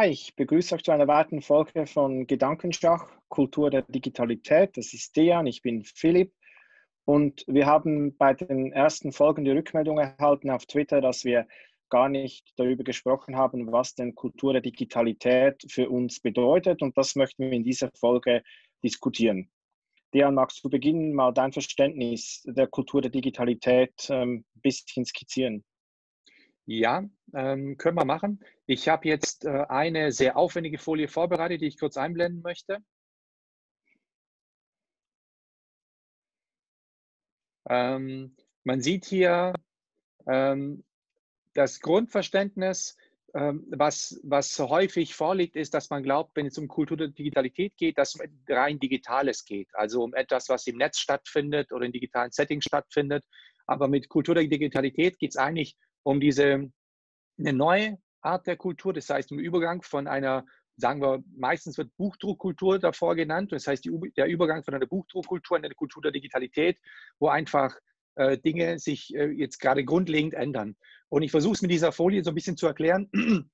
Hi, ich begrüße euch zu einer weiteren Folge von Gedankenschach, Kultur der Digitalität. Das ist Dejan, ich bin Philipp und wir haben bei den ersten Folgen die Rückmeldung erhalten auf Twitter, dass wir gar nicht darüber gesprochen haben, was denn Kultur der Digitalität für uns bedeutet und das möchten wir in dieser Folge diskutieren. Dejan, magst du beginnen, mal dein Verständnis der Kultur der Digitalität ähm, ein bisschen skizzieren? Ja, ähm, können wir machen. Ich habe jetzt äh, eine sehr aufwendige Folie vorbereitet, die ich kurz einblenden möchte. Ähm, man sieht hier ähm, das Grundverständnis, ähm, was, was häufig vorliegt, ist, dass man glaubt, wenn es um Kultur der Digitalität geht, dass es um rein Digitales geht, also um etwas, was im Netz stattfindet oder in digitalen Settings stattfindet. Aber mit Kultur der Digitalität geht es eigentlich um diese eine neue Art der Kultur, das heißt im Übergang von einer, sagen wir, meistens wird Buchdruckkultur davor genannt, das heißt die, der Übergang von einer Buchdruckkultur in eine Kultur der Digitalität, wo einfach äh, Dinge sich äh, jetzt gerade grundlegend ändern. Und ich versuche es mit dieser Folie so ein bisschen zu erklären,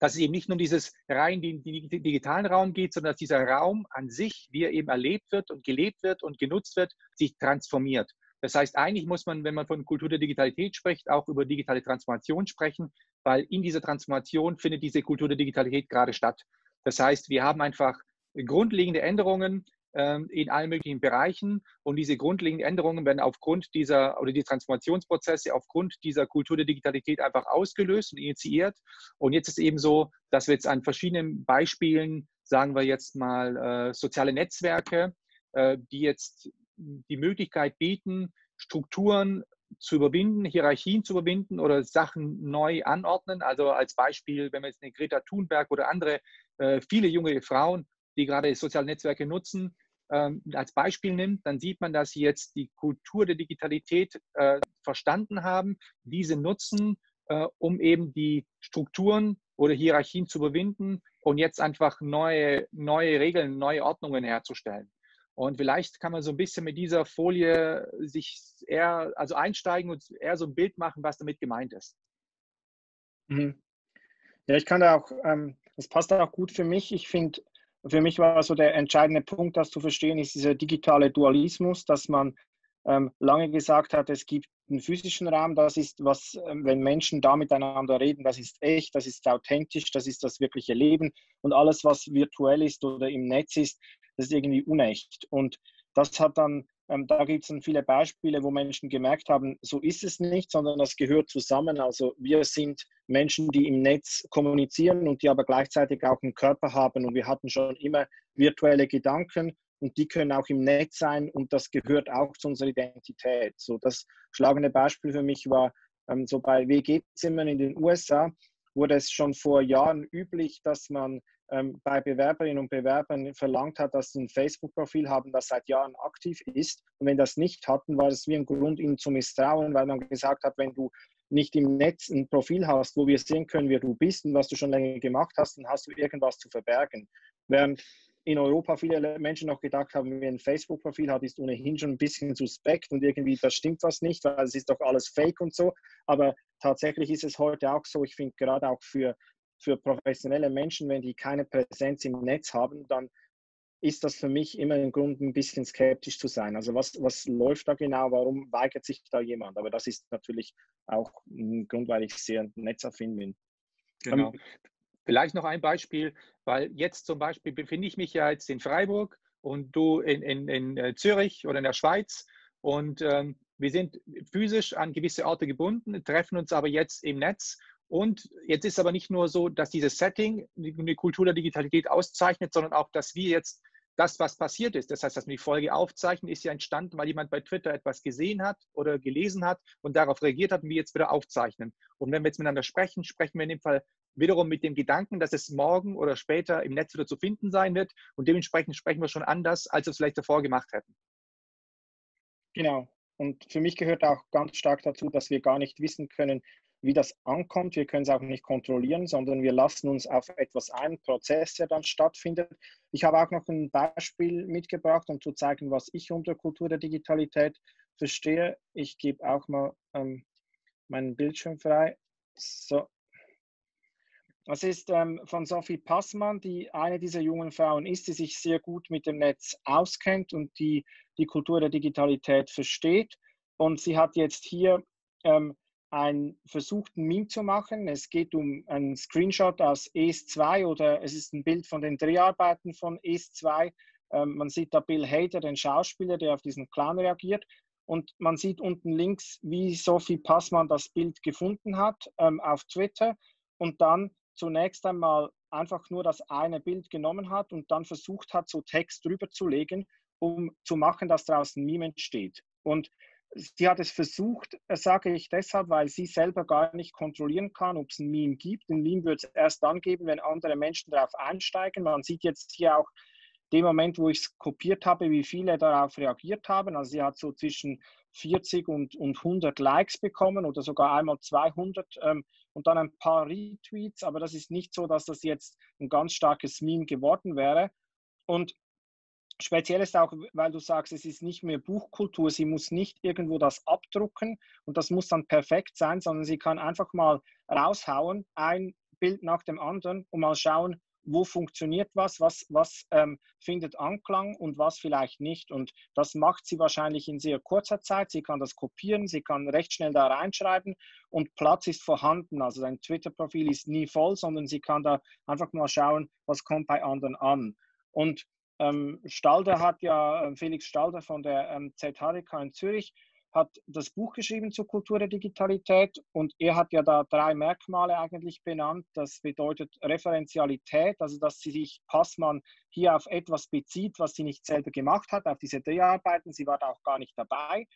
dass es eben nicht nur um dieses rein den, digitalen Raum geht, sondern dass dieser Raum an sich, wie er eben erlebt wird und gelebt wird und genutzt wird, sich transformiert. Das heißt, eigentlich muss man, wenn man von Kultur der Digitalität spricht, auch über digitale Transformation sprechen, weil in dieser Transformation findet diese Kultur der Digitalität gerade statt. Das heißt, wir haben einfach grundlegende Änderungen ähm, in allen möglichen Bereichen und diese grundlegenden Änderungen werden aufgrund dieser oder die Transformationsprozesse aufgrund dieser Kultur der Digitalität einfach ausgelöst und initiiert. Und jetzt ist eben so, dass wir jetzt an verschiedenen Beispielen, sagen wir jetzt mal äh, soziale Netzwerke, äh, die jetzt die Möglichkeit bieten, Strukturen zu überwinden, Hierarchien zu überwinden oder Sachen neu anordnen. Also als Beispiel, wenn man jetzt eine Greta Thunberg oder andere, äh, viele junge Frauen, die gerade soziale Netzwerke nutzen, ähm, als Beispiel nimmt, dann sieht man, dass sie jetzt die Kultur der Digitalität äh, verstanden haben, diese nutzen, äh, um eben die Strukturen oder Hierarchien zu überwinden und jetzt einfach neue, neue Regeln, neue Ordnungen herzustellen. Und vielleicht kann man so ein bisschen mit dieser Folie sich eher, also einsteigen und eher so ein Bild machen, was damit gemeint ist. Mhm. Ja, ich kann da auch, ähm, das passt auch gut für mich. Ich finde, für mich war so der entscheidende Punkt, das zu verstehen, ist dieser digitale Dualismus, dass man ähm, lange gesagt hat, es gibt einen physischen Raum, das ist was, ähm, wenn Menschen da miteinander reden, das ist echt, das ist authentisch, das ist das wirkliche Leben und alles, was virtuell ist oder im Netz ist, das ist irgendwie unecht. Und das hat dann, ähm, da gibt es dann viele Beispiele, wo Menschen gemerkt haben, so ist es nicht, sondern das gehört zusammen. Also wir sind Menschen, die im Netz kommunizieren und die aber gleichzeitig auch einen Körper haben. Und wir hatten schon immer virtuelle Gedanken und die können auch im Netz sein und das gehört auch zu unserer Identität. So das schlagende Beispiel für mich war ähm, so bei WG-Zimmern in den USA wurde es schon vor Jahren üblich, dass man bei Bewerberinnen und Bewerbern verlangt hat, dass sie ein Facebook-Profil haben, das seit Jahren aktiv ist. Und wenn das nicht hatten, war es wie ein Grund, ihnen zu misstrauen, weil man gesagt hat, wenn du nicht im Netz ein Profil hast, wo wir sehen können, wer du bist und was du schon länger gemacht hast, dann hast du irgendwas zu verbergen. Während in Europa viele Menschen noch gedacht haben, wer ein Facebook-Profil hat, ist ohnehin schon ein bisschen suspekt und irgendwie, das stimmt was nicht, weil es ist doch alles Fake und so. Aber tatsächlich ist es heute auch so, ich finde gerade auch für für professionelle Menschen, wenn die keine Präsenz im Netz haben, dann ist das für mich immer ein Grund, ein bisschen skeptisch zu sein. Also was, was läuft da genau? Warum weigert sich da jemand? Aber das ist natürlich auch ein Grund, weil ich sehr netzaffin bin. Genau. Ähm, Vielleicht noch ein Beispiel, weil jetzt zum Beispiel befinde ich mich ja jetzt in Freiburg und du in, in, in äh, Zürich oder in der Schweiz und ähm, wir sind physisch an gewisse Orte gebunden, treffen uns aber jetzt im Netz und jetzt ist aber nicht nur so, dass dieses Setting die Kultur der Digitalität auszeichnet, sondern auch, dass wir jetzt das, was passiert ist, das heißt, dass wir die Folge aufzeichnen, ist ja entstanden, weil jemand bei Twitter etwas gesehen hat oder gelesen hat und darauf reagiert hat und wir jetzt wieder aufzeichnen. Und wenn wir jetzt miteinander sprechen, sprechen wir in dem Fall wiederum mit dem Gedanken, dass es morgen oder später im Netz wieder zu finden sein wird und dementsprechend sprechen wir schon anders, als wir es vielleicht davor gemacht hätten. Genau. Und für mich gehört auch ganz stark dazu, dass wir gar nicht wissen können, wie das ankommt. Wir können es auch nicht kontrollieren, sondern wir lassen uns auf etwas ein, Prozess, der dann stattfindet. Ich habe auch noch ein Beispiel mitgebracht, um zu zeigen, was ich unter Kultur der Digitalität verstehe. Ich gebe auch mal ähm, meinen Bildschirm frei. So. Das ist ähm, von Sophie Passmann, die eine dieser jungen Frauen ist, die sich sehr gut mit dem Netz auskennt und die die Kultur der Digitalität versteht. Und sie hat jetzt hier ähm, einen versuchten Meme zu machen. Es geht um einen Screenshot aus ES2 oder es ist ein Bild von den Dreharbeiten von ES2. Ähm, man sieht da Bill Hader, den Schauspieler, der auf diesen Clown reagiert. Und man sieht unten links, wie Sophie Passmann das Bild gefunden hat ähm, auf Twitter und dann zunächst einmal einfach nur das eine Bild genommen hat und dann versucht hat, so Text drüber zu legen, um zu machen, dass daraus ein Meme entsteht. Und sie hat es versucht, sage ich deshalb, weil sie selber gar nicht kontrollieren kann, ob es ein Meme gibt. Ein Meme wird es erst dann geben, wenn andere Menschen darauf einsteigen. Man sieht jetzt hier auch dem Moment, wo ich es kopiert habe, wie viele darauf reagiert haben. Also sie hat so zwischen 40 und, und 100 Likes bekommen oder sogar einmal 200 ähm, und dann ein paar Retweets. Aber das ist nicht so, dass das jetzt ein ganz starkes Meme geworden wäre. Und speziell ist auch, weil du sagst, es ist nicht mehr Buchkultur, sie muss nicht irgendwo das abdrucken und das muss dann perfekt sein, sondern sie kann einfach mal raushauen, ein Bild nach dem anderen und mal schauen, wo funktioniert was, was, was ähm, findet Anklang und was vielleicht nicht. Und das macht sie wahrscheinlich in sehr kurzer Zeit. Sie kann das kopieren, sie kann recht schnell da reinschreiben und Platz ist vorhanden. Also sein Twitter-Profil ist nie voll, sondern sie kann da einfach mal schauen, was kommt bei anderen an. Und ähm, Stalder hat ja, äh, Felix Stalder von der ähm, ZHDK in Zürich, hat das Buch geschrieben zur Kultur der Digitalität und er hat ja da drei Merkmale eigentlich benannt. Das bedeutet Referenzialität, also dass sie sich Passmann hier auf etwas bezieht, was sie nicht selber gemacht hat, auf diese Dreharbeiten. Sie war da auch gar nicht dabei.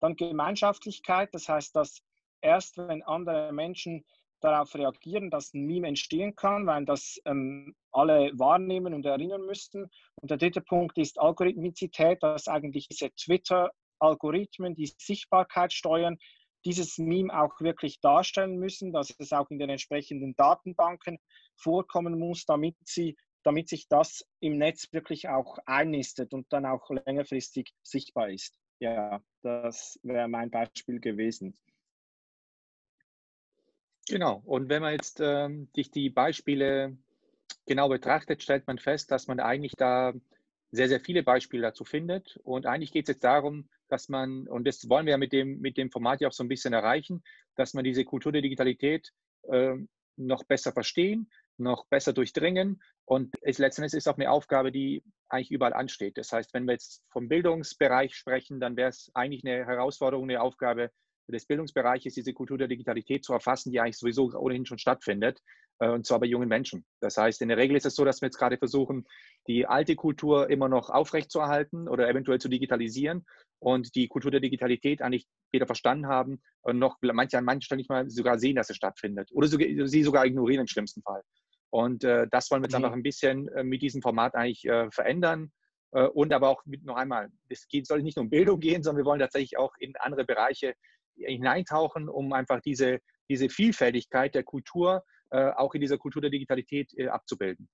Dann Gemeinschaftlichkeit, das heißt, dass erst wenn andere Menschen darauf reagieren, dass ein Meme entstehen kann, weil das ähm, alle wahrnehmen und erinnern müssten. Und der dritte Punkt ist Algorithmizität, dass eigentlich diese Twitter Algorithmen, die Sichtbarkeit steuern, dieses Meme auch wirklich darstellen müssen, dass es auch in den entsprechenden Datenbanken vorkommen muss, damit, sie, damit sich das im Netz wirklich auch einnistet und dann auch längerfristig sichtbar ist. Ja, das wäre mein Beispiel gewesen. Genau, und wenn man jetzt ähm, die Beispiele genau betrachtet, stellt man fest, dass man eigentlich da sehr, sehr viele Beispiele dazu findet. Und eigentlich geht es jetzt darum, dass man, und das wollen wir ja mit dem, mit dem Format ja auch so ein bisschen erreichen, dass man diese Kultur der Digitalität äh, noch besser verstehen, noch besser durchdringen. Und es letztendlich ist auch eine Aufgabe, die eigentlich überall ansteht. Das heißt, wenn wir jetzt vom Bildungsbereich sprechen, dann wäre es eigentlich eine Herausforderung, eine Aufgabe, des Bildungsbereiches diese Kultur der Digitalität zu erfassen, die eigentlich sowieso ohnehin schon stattfindet, äh, und zwar bei jungen Menschen. Das heißt, in der Regel ist es so, dass wir jetzt gerade versuchen, die alte Kultur immer noch aufrechtzuerhalten oder eventuell zu digitalisieren und die Kultur der Digitalität eigentlich weder verstanden haben und noch manche an manchen Stellen nicht mal sogar sehen, dass es stattfindet oder sie sogar ignorieren im schlimmsten Fall. Und äh, das wollen wir jetzt mhm. einfach ein bisschen äh, mit diesem Format eigentlich äh, verändern. Äh, und aber auch mit, noch einmal, es geht, soll nicht nur um Bildung gehen, sondern wir wollen tatsächlich auch in andere Bereiche hineintauchen, um einfach diese, diese Vielfältigkeit der Kultur äh, auch in dieser Kultur der Digitalität äh, abzubilden.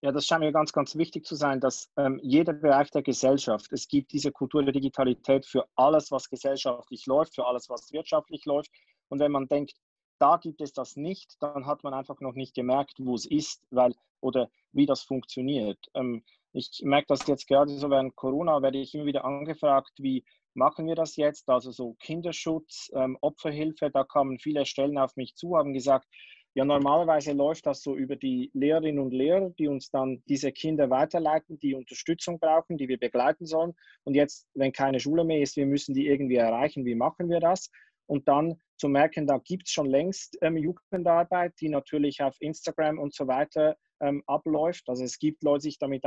Ja, das scheint mir ganz, ganz wichtig zu sein, dass ähm, jeder Bereich der Gesellschaft, es gibt diese Kultur der Digitalität für alles, was gesellschaftlich läuft, für alles, was wirtschaftlich läuft. Und wenn man denkt, da gibt es das nicht, dann hat man einfach noch nicht gemerkt, wo es ist, weil oder wie das funktioniert. Ähm, ich merke das jetzt gerade so während Corona, werde ich immer wieder angefragt, wie machen wir das jetzt? Also so Kinderschutz, ähm, Opferhilfe, da kamen viele Stellen auf mich zu, haben gesagt, ja, normalerweise läuft das so über die Lehrerinnen und Lehrer, die uns dann diese Kinder weiterleiten, die Unterstützung brauchen, die wir begleiten sollen. Und jetzt, wenn keine Schule mehr ist, wir müssen die irgendwie erreichen. Wie machen wir das? Und dann zu merken, da gibt es schon längst ähm, Jugendarbeit, die natürlich auf Instagram und so weiter ähm, abläuft. Also es gibt Leute, die sich damit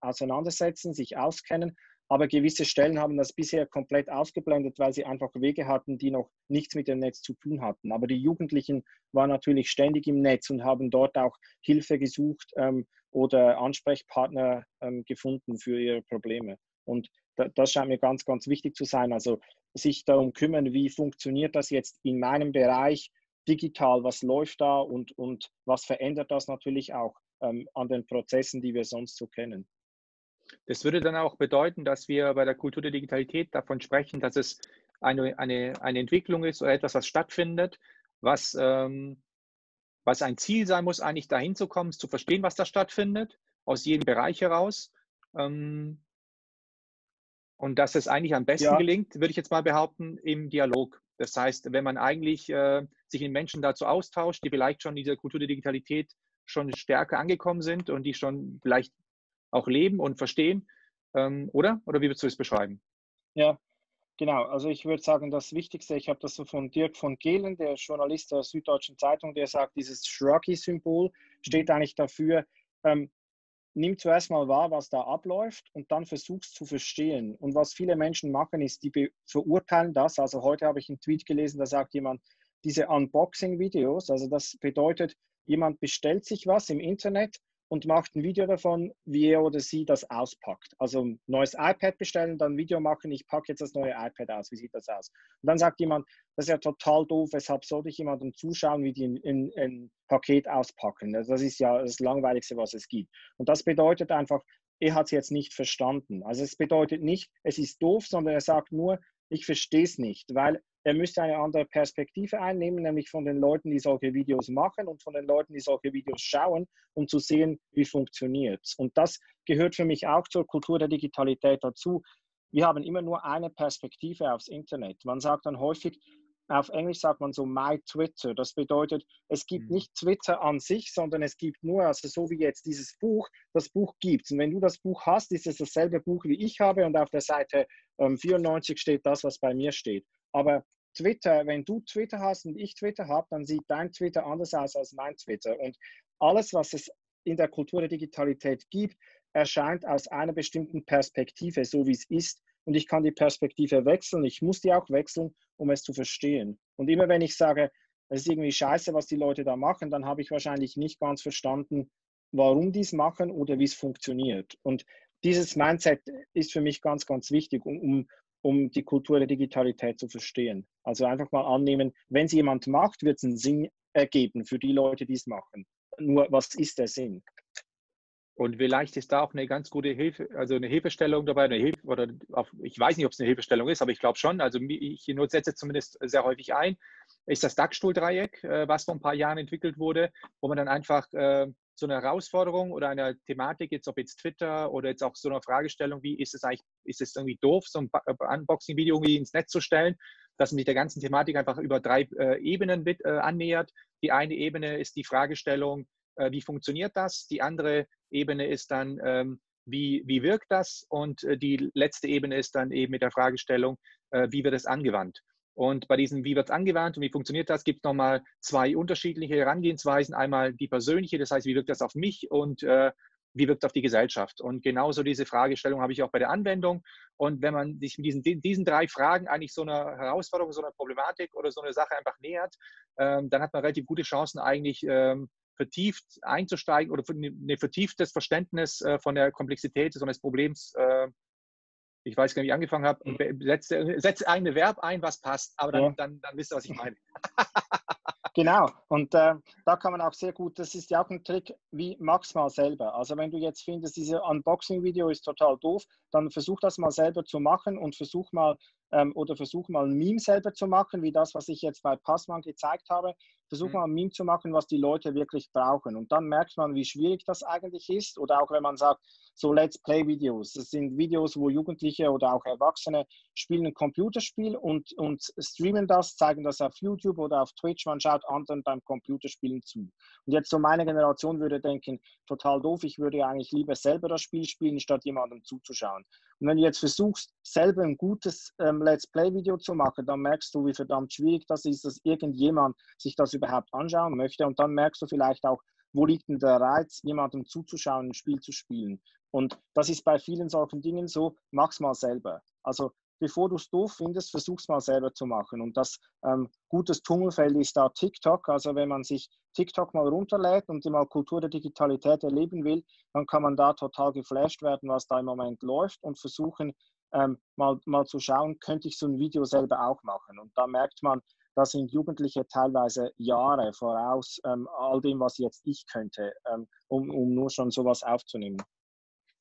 auseinandersetzen, sich auskennen, aber gewisse Stellen haben das bisher komplett ausgeblendet, weil sie einfach Wege hatten, die noch nichts mit dem Netz zu tun hatten. Aber die Jugendlichen waren natürlich ständig im Netz und haben dort auch Hilfe gesucht ähm, oder Ansprechpartner ähm, gefunden für ihre Probleme. Und da, das scheint mir ganz, ganz wichtig zu sein. Also sich darum kümmern, wie funktioniert das jetzt in meinem Bereich digital, was läuft da und, und was verändert das natürlich auch ähm, an den Prozessen, die wir sonst so kennen. Das würde dann auch bedeuten, dass wir bei der Kultur der Digitalität davon sprechen, dass es eine, eine, eine Entwicklung ist oder etwas, was stattfindet, was, ähm, was ein Ziel sein muss, eigentlich dahin zu kommen, zu verstehen, was da stattfindet, aus jedem Bereich heraus. Ähm, und dass es eigentlich am besten ja. gelingt, würde ich jetzt mal behaupten, im Dialog. Das heißt, wenn man eigentlich äh, sich in Menschen dazu austauscht, die vielleicht schon in dieser Kultur der Digitalität schon stärker angekommen sind und die schon vielleicht auch leben und verstehen, ähm, oder? Oder wie würdest du es beschreiben? Ja, genau. Also ich würde sagen, das Wichtigste, ich habe das so von Dirk von Gehlen, der Journalist der Süddeutschen Zeitung, der sagt, dieses Shruggy-Symbol steht eigentlich dafür, ähm, nimm zuerst mal wahr, was da abläuft und dann versuchst zu verstehen. Und was viele Menschen machen, ist, die verurteilen das. Also heute habe ich einen Tweet gelesen, da sagt jemand, diese Unboxing-Videos, also das bedeutet, jemand bestellt sich was im Internet und macht ein Video davon, wie er oder sie das auspackt. Also ein neues iPad bestellen, dann ein Video machen, ich packe jetzt das neue iPad aus, wie sieht das aus? Und dann sagt jemand, das ist ja total doof, weshalb sollte ich jemandem zuschauen, wie die ein, Paket auspacken? Also das ist ja das Langweiligste, was es gibt. Und das bedeutet einfach, er hat es jetzt nicht verstanden. Also es bedeutet nicht, es ist doof, sondern er sagt nur, ich verstehe es nicht, weil er müsste eine andere Perspektive einnehmen, nämlich von den Leuten, die solche Videos machen und von den Leuten, die solche Videos schauen, um zu sehen, wie funktioniert es. Und das gehört für mich auch zur Kultur der Digitalität dazu. Wir haben immer nur eine Perspektive aufs Internet. Man sagt dann häufig, auf Englisch sagt man so My Twitter. Das bedeutet, es gibt mhm. nicht Twitter an sich, sondern es gibt nur, also so wie jetzt dieses Buch, das Buch gibt Und wenn du das Buch hast, ist es dasselbe Buch, wie ich habe und auf der Seite ähm, 94 steht das, was bei mir steht. Aber Twitter, wenn du Twitter hast und ich Twitter habe, dann sieht dein Twitter anders aus als mein Twitter. Und alles, was es in der Kultur der Digitalität gibt, erscheint aus einer bestimmten Perspektive, so wie es ist. Und ich kann die Perspektive wechseln. Ich muss die auch wechseln, um es zu verstehen. Und immer wenn ich sage, es ist irgendwie scheiße, was die Leute da machen, dann habe ich wahrscheinlich nicht ganz verstanden, warum die es machen oder wie es funktioniert. Und dieses Mindset ist für mich ganz, ganz wichtig, um, um, um die Kultur der Digitalität zu verstehen. Also einfach mal annehmen, wenn es jemand macht, wird es einen Sinn ergeben für die Leute, die es machen. Nur, was ist der Sinn? Und vielleicht ist da auch eine ganz gute Hilfe, also eine Hilfestellung dabei, eine Hilfe, oder auf, ich weiß nicht, ob es eine Hilfestellung ist, aber ich glaube schon, also ich setze zumindest sehr häufig ein, ist das DAX-Stuhl-Dreieck, äh, was vor ein paar Jahren entwickelt wurde, wo man dann einfach äh, so eine Herausforderung oder eine Thematik, jetzt ob jetzt Twitter oder jetzt auch so eine Fragestellung, wie ist es eigentlich, ist es irgendwie doof, so ein äh, Unboxing-Video irgendwie ins Netz zu stellen, dass man sich der ganzen Thematik einfach über drei äh, Ebenen mit, äh, annähert. Die eine Ebene ist die Fragestellung, äh, wie funktioniert das? Die andere Ebene ist dann, ähm, wie, wie wirkt das? Und äh, die letzte Ebene ist dann eben mit der Fragestellung, äh, wie wird es angewandt? Und bei diesem, wie wird es angewandt und wie funktioniert das, gibt es nochmal zwei unterschiedliche Herangehensweisen. Einmal die persönliche, das heißt, wie wirkt das auf mich und äh, wie wirkt es auf die Gesellschaft. Und genauso diese Fragestellung habe ich auch bei der Anwendung. Und wenn man sich mit diesen, diesen drei Fragen eigentlich so einer Herausforderung, so einer Problematik oder so eine Sache einfach nähert, ähm, dann hat man relativ gute Chancen, eigentlich ähm, vertieft einzusteigen oder ein ne, vertieftes Verständnis äh, von der Komplexität so eines Problems äh, ich weiß gar nicht, wie ich angefangen habe, mhm. setze, setze ein Verb ein, was passt, aber dann, ja. dann, dann wisst ihr, was ich meine. genau, und äh, da kann man auch sehr gut, das ist ja auch ein Trick, wie mach's mal selber. Also wenn du jetzt findest, dieses Unboxing-Video ist total doof, dann versuch das mal selber zu machen und versuch mal ähm, oder versuch mal ein Meme selber zu machen, wie das, was ich jetzt bei Passmann gezeigt habe. Versuch mhm. mal ein Meme zu machen, was die Leute wirklich brauchen. Und dann merkt man, wie schwierig das eigentlich ist. Oder auch wenn man sagt, so Let's Play-Videos. Das sind Videos, wo Jugendliche oder auch Erwachsene spielen ein Computerspiel und, und streamen das, zeigen das auf YouTube oder auf Twitch. Man schaut anderen beim Computerspielen zu. Und jetzt so meine Generation würde denken, total doof, ich würde eigentlich lieber selber das Spiel spielen, statt jemandem zuzuschauen. Und wenn du jetzt versuchst, selber ein gutes ähm, Let's Play-Video zu machen, dann merkst du, wie verdammt schwierig das ist, dass irgendjemand sich das überhaupt anschauen möchte. Und dann merkst du vielleicht auch, wo liegt denn der Reiz, jemandem zuzuschauen, ein Spiel zu spielen. Und das ist bei vielen solchen Dingen so, mach's mal selber. Also bevor du es doof findest, versuch's mal selber zu machen. Und das ähm, gutes Tummelfeld ist da TikTok. Also wenn man sich TikTok mal runterlädt und mal Kultur der Digitalität erleben will, dann kann man da total geflasht werden, was da im Moment läuft und versuchen ähm, mal, mal zu schauen, könnte ich so ein Video selber auch machen. Und da merkt man, da sind Jugendliche teilweise Jahre voraus ähm, all dem, was jetzt ich könnte, ähm, um, um nur schon sowas aufzunehmen.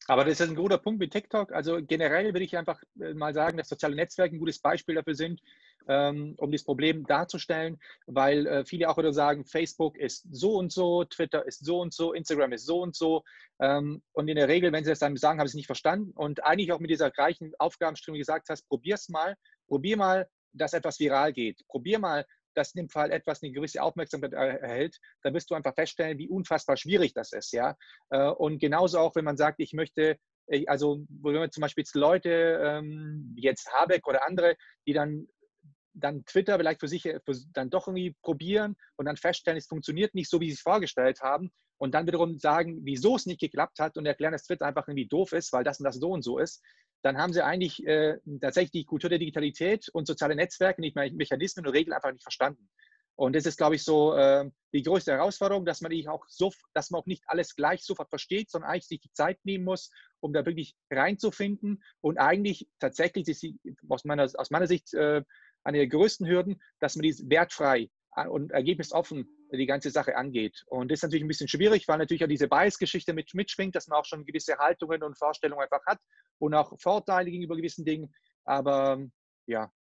Aber das ist ein guter Punkt mit TikTok. Also generell würde ich einfach äh, mal sagen, dass soziale Netzwerke ein gutes Beispiel dafür sind, ähm, um dieses Problem darzustellen, weil äh, viele auch wieder sagen, Facebook ist so und so, Twitter ist so und so, Instagram ist so und so. Ähm, und in der Regel, wenn sie das dann sagen, haben sie es nicht verstanden. Und eigentlich auch mit dieser gleichen Aufgabenstellung, wie gesagt hast, probier's mal, probier mal, dass etwas viral geht. Probier mal, dass in dem Fall etwas eine gewisse Aufmerksamkeit erhält, dann wirst du einfach feststellen, wie unfassbar schwierig das ist. Ja? Äh, und genauso auch, wenn man sagt, ich möchte, äh, also wenn man zum Beispiel jetzt Leute, ähm, jetzt Habeck oder andere, die dann dann Twitter vielleicht für sich für, dann doch irgendwie probieren und dann feststellen, es funktioniert nicht so, wie sie es vorgestellt haben und dann wiederum sagen, wieso es nicht geklappt hat und erklären, dass Twitter einfach irgendwie doof ist, weil das und das so und so ist, dann haben sie eigentlich äh, tatsächlich die Kultur der Digitalität und soziale Netzwerke, nicht mehr Mechanismen und Regeln einfach nicht verstanden. Und das ist, glaube ich, so äh, die größte Herausforderung, dass man auch so, dass man auch nicht alles gleich sofort versteht, sondern eigentlich sich die Zeit nehmen muss, um da wirklich reinzufinden. Und eigentlich tatsächlich ist sie aus meiner, aus meiner Sicht äh, eine der größten Hürden, dass man dies wertfrei und ergebnisoffen die ganze Sache angeht. Und das ist natürlich ein bisschen schwierig, weil natürlich auch diese Bias-Geschichte mit, mitschwingt, dass man auch schon gewisse Haltungen und Vorstellungen einfach hat und auch Vorteile gegenüber gewissen Dingen. Aber ja.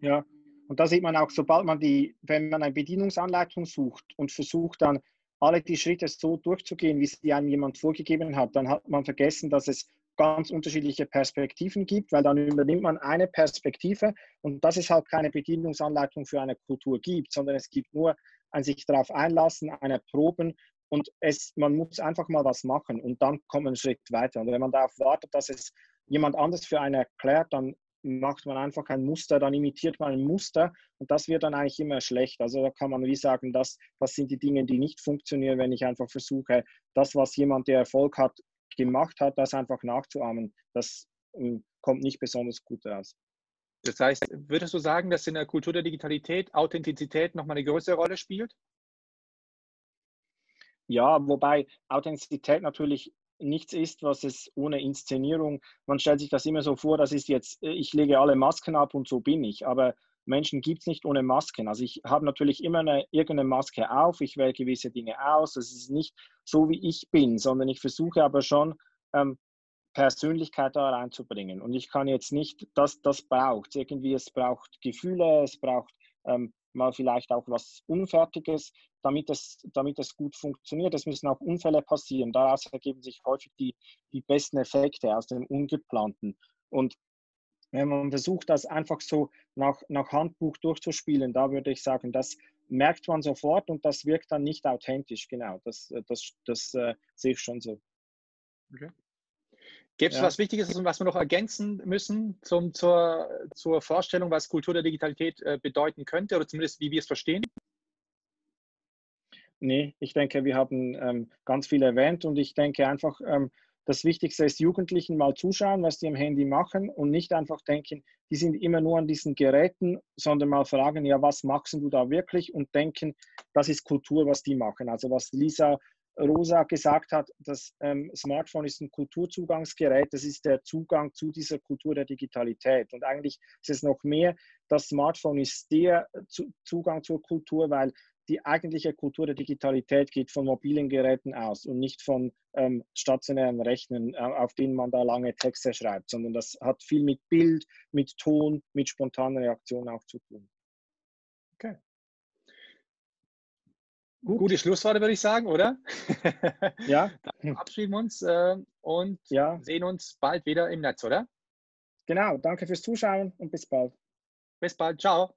Ja, und da sieht man auch, sobald man die, wenn man eine Bedienungsanleitung sucht und versucht dann alle die Schritte so durchzugehen, wie sie einem jemand vorgegeben hat, dann hat man vergessen, dass es ganz unterschiedliche Perspektiven gibt, weil dann übernimmt man eine Perspektive und dass es halt keine Bedienungsanleitung für eine Kultur gibt, sondern es gibt nur ein sich darauf einlassen, eine Proben und es, man muss einfach mal was machen und dann kommt man einen Schritt weiter. Und wenn man darauf wartet, dass es jemand anders für einen erklärt, dann macht man einfach ein Muster, dann imitiert man ein Muster und das wird dann eigentlich immer schlecht. Also da kann man wie sagen, das, das sind die Dinge, die nicht funktionieren, wenn ich einfach versuche, das, was jemand, der Erfolg hat, gemacht hat, das einfach nachzuahmen, das ähm, kommt nicht besonders gut raus. Das heißt, würdest du sagen, dass in der Kultur der Digitalität Authentizität nochmal eine größere Rolle spielt? Ja, wobei Authentizität natürlich nichts ist, was es ohne Inszenierung, man stellt sich das immer so vor, das ist jetzt, ich lege alle Masken ab und so bin ich, aber Menschen gibt es nicht ohne Masken. Also ich habe natürlich immer eine, irgendeine Maske auf, ich wähle gewisse Dinge aus. Es ist nicht so, wie ich bin, sondern ich versuche aber schon ähm, Persönlichkeit da reinzubringen. Und ich kann jetzt nicht, das, das braucht irgendwie, es braucht Gefühle, es braucht ähm, mal vielleicht auch was Unfertiges, damit es, damit es gut funktioniert. Es müssen auch Unfälle passieren. Daraus ergeben sich häufig die, die besten Effekte aus dem Ungeplanten. Und wenn man versucht, das einfach so nach, nach Handbuch durchzuspielen, da würde ich sagen, das merkt man sofort und das wirkt dann nicht authentisch. Genau, das, das, das äh, sehe ich schon so. Okay. Gibt es ja. was Wichtiges, was wir noch ergänzen müssen zum, zur, zur Vorstellung, was Kultur der Digitalität äh, bedeuten könnte oder zumindest wie wir es verstehen? Nee, ich denke, wir haben ähm, ganz viel erwähnt und ich denke einfach, ähm, das Wichtigste ist, Jugendlichen mal zuschauen, was die am Handy machen und nicht einfach denken, die sind immer nur an diesen Geräten, sondern mal fragen, ja, was machst du da wirklich und denken, das ist Kultur, was die machen. Also was Lisa Rosa gesagt hat, das ähm, Smartphone ist ein Kulturzugangsgerät, das ist der Zugang zu dieser Kultur der Digitalität. Und eigentlich ist es noch mehr, das Smartphone ist der Zugang zur Kultur, weil die eigentliche Kultur der Digitalität geht von mobilen Geräten aus und nicht von ähm, stationären Rechnern, äh, auf denen man da lange Texte schreibt, sondern das hat viel mit Bild, mit Ton, mit spontaner Reaktion auch zu tun. Okay. Gut. Gute Schlussworte, würde ich sagen, oder? Ja. Dann verabschieden wir uns äh, und ja. sehen uns bald wieder im Netz, oder? Genau, danke fürs Zuschauen und bis bald. Bis bald, ciao.